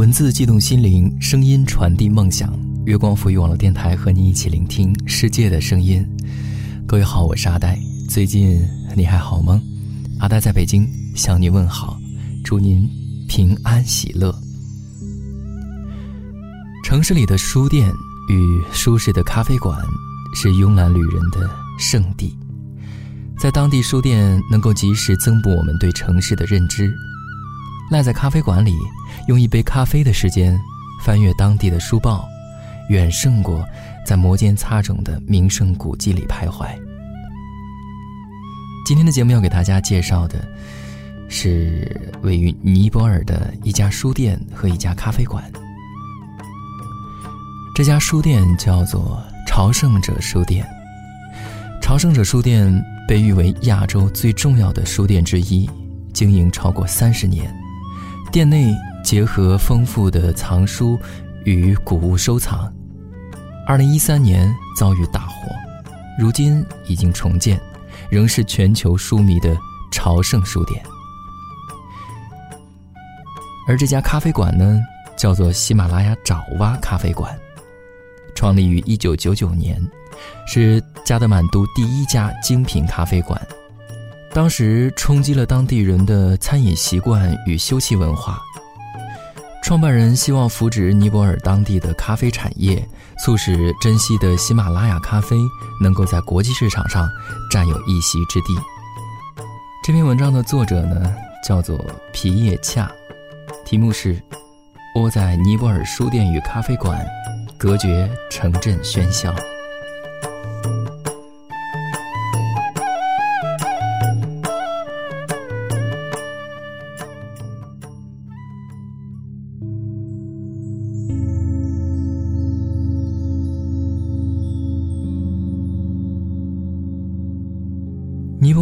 文字悸动心灵，声音传递梦想。月光赋予网络电台和你一起聆听世界的声音。各位好，我是阿呆。最近你还好吗？阿呆在北京向您问好，祝您平安喜乐。城市里的书店与舒适的咖啡馆是慵懒旅人的圣地，在当地书店能够及时增补我们对城市的认知。赖在咖啡馆里，用一杯咖啡的时间，翻阅当地的书报，远胜过在摩肩擦踵的名胜古迹里徘徊。今天的节目要给大家介绍的，是位于尼泊尔的一家书店和一家咖啡馆。这家书店叫做朝圣者书店。朝圣者书店被誉为亚洲最重要的书店之一，经营超过三十年。店内结合丰富的藏书与古物收藏。二零一三年遭遇大火，如今已经重建，仍是全球书迷的朝圣书店。而这家咖啡馆呢，叫做喜马拉雅爪哇咖啡馆，创立于一九九九年，是加德满都第一家精品咖啡馆。当时冲击了当地人的餐饮习惯与休憩文化。创办人希望扶植尼泊尔当地的咖啡产业，促使珍稀的喜马拉雅咖啡能够在国际市场上占有一席之地。这篇文章的作者呢，叫做皮叶恰，题目是《窝在尼泊尔书店与咖啡馆，隔绝城镇喧嚣》。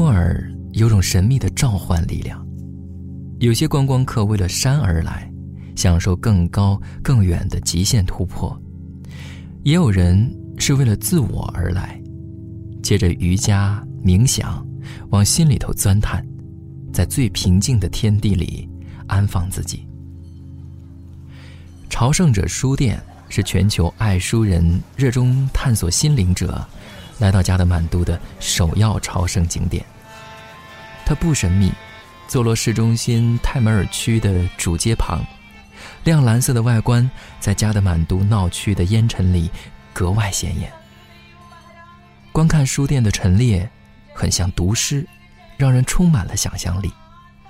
尔有种神秘的召唤力量，有些观光客为了山而来，享受更高更远的极限突破；也有人是为了自我而来，借着瑜伽冥想，往心里头钻探，在最平静的天地里安放自己。朝圣者书店是全球爱书人、热衷探索心灵者。来到加德满都的首要朝圣景点。它不神秘，坐落市中心泰梅尔区的主街旁，亮蓝色的外观在加德满都闹区的烟尘里格外显眼。观看书店的陈列，很像读诗，让人充满了想象力。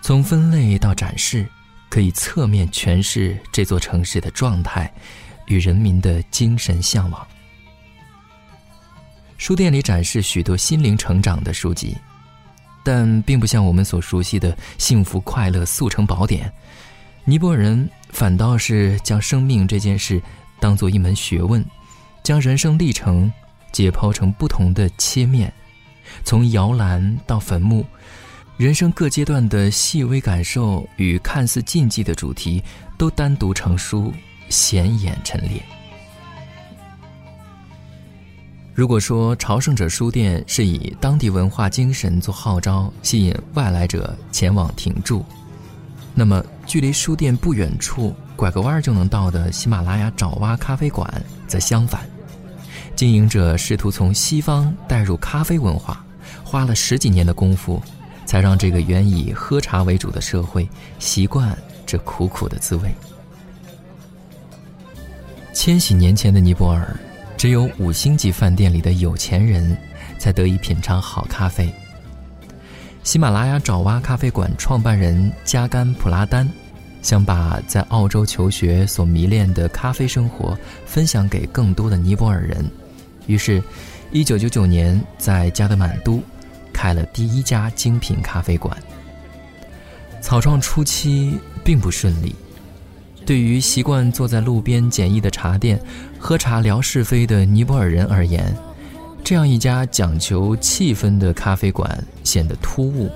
从分类到展示，可以侧面诠释这座城市的状态与人民的精神向往。书店里展示许多心灵成长的书籍，但并不像我们所熟悉的幸福快乐速成宝典。尼泊尔人反倒是将生命这件事当做一门学问，将人生历程解剖成不同的切面，从摇篮到坟墓，人生各阶段的细微感受与看似禁忌的主题，都单独成书，显眼陈列。如果说朝圣者书店是以当地文化精神做号召，吸引外来者前往停驻，那么距离书店不远处拐个弯就能到的喜马拉雅爪哇咖啡馆则相反。经营者试图从西方带入咖啡文化，花了十几年的功夫，才让这个原以喝茶为主的社会习惯这苦苦的滋味。千禧年前的尼泊尔。只有五星级饭店里的有钱人，才得以品尝好咖啡。喜马拉雅爪哇咖啡馆创办人加甘普拉丹，想把在澳洲求学所迷恋的咖啡生活分享给更多的尼泊尔人，于是，1999年在加德满都，开了第一家精品咖啡馆。草创初期并不顺利。对于习惯坐在路边简易的茶店喝茶聊是非的尼泊尔人而言，这样一家讲求气氛的咖啡馆显得突兀。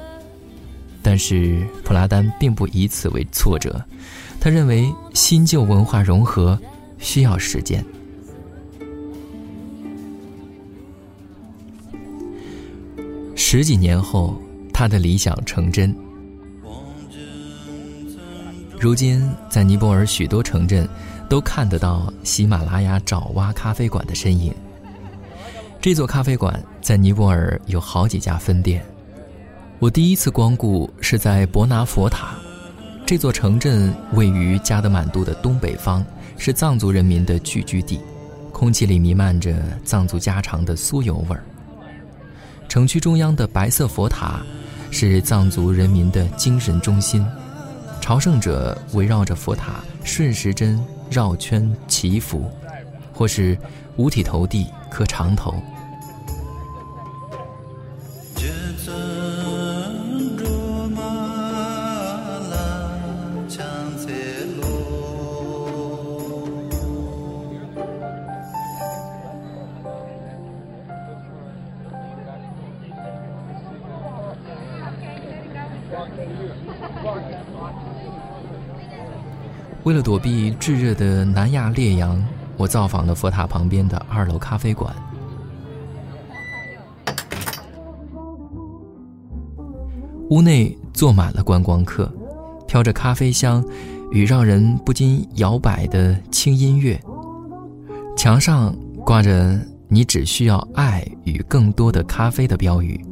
但是普拉丹并不以此为挫折，他认为新旧文化融合需要时间。十几年后，他的理想成真。如今，在尼泊尔许多城镇，都看得到喜马拉雅爪哇咖啡馆的身影。这座咖啡馆在尼泊尔有好几家分店。我第一次光顾是在博拿佛塔，这座城镇位于加德满都的东北方，是藏族人民的聚居地，空气里弥漫着藏族家常的酥油味儿。城区中央的白色佛塔，是藏族人民的精神中心，朝圣者围绕着佛塔顺时针绕圈祈福，或是五体投地磕长头。为了躲避炙热的南亚烈阳，我造访了佛塔旁边的二楼咖啡馆。屋内坐满了观光客，飘着咖啡香与让人不禁摇摆的轻音乐。墙上挂着“你只需要爱与更多的咖啡”的标语。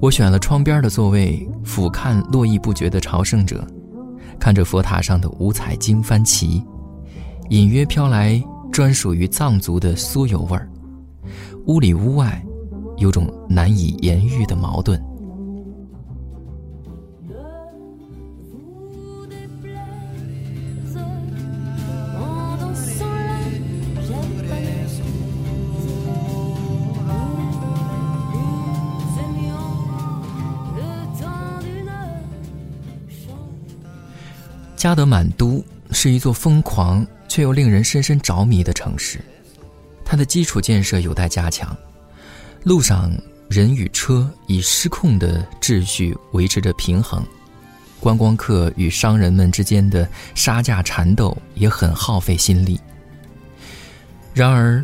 我选了窗边的座位，俯瞰络绎不绝的朝圣者。看着佛塔上的五彩经幡旗，隐约飘来专属于藏族的酥油味儿。屋里屋外，有种难以言喻的矛盾。加德满都是一座疯狂却又令人深深着迷的城市，它的基础建设有待加强。路上人与车以失控的秩序维持着平衡，观光客与商人们之间的杀价缠斗也很耗费心力。然而，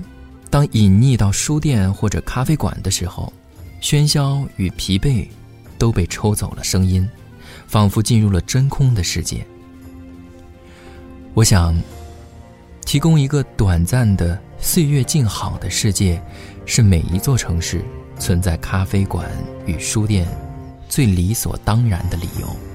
当隐匿到书店或者咖啡馆的时候，喧嚣与疲惫都被抽走了声音，仿佛进入了真空的世界。我想，提供一个短暂的岁月静好的世界，是每一座城市存在咖啡馆与书店最理所当然的理由。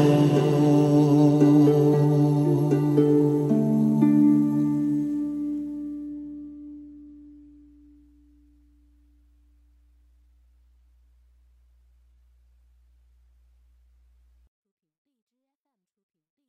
Lord.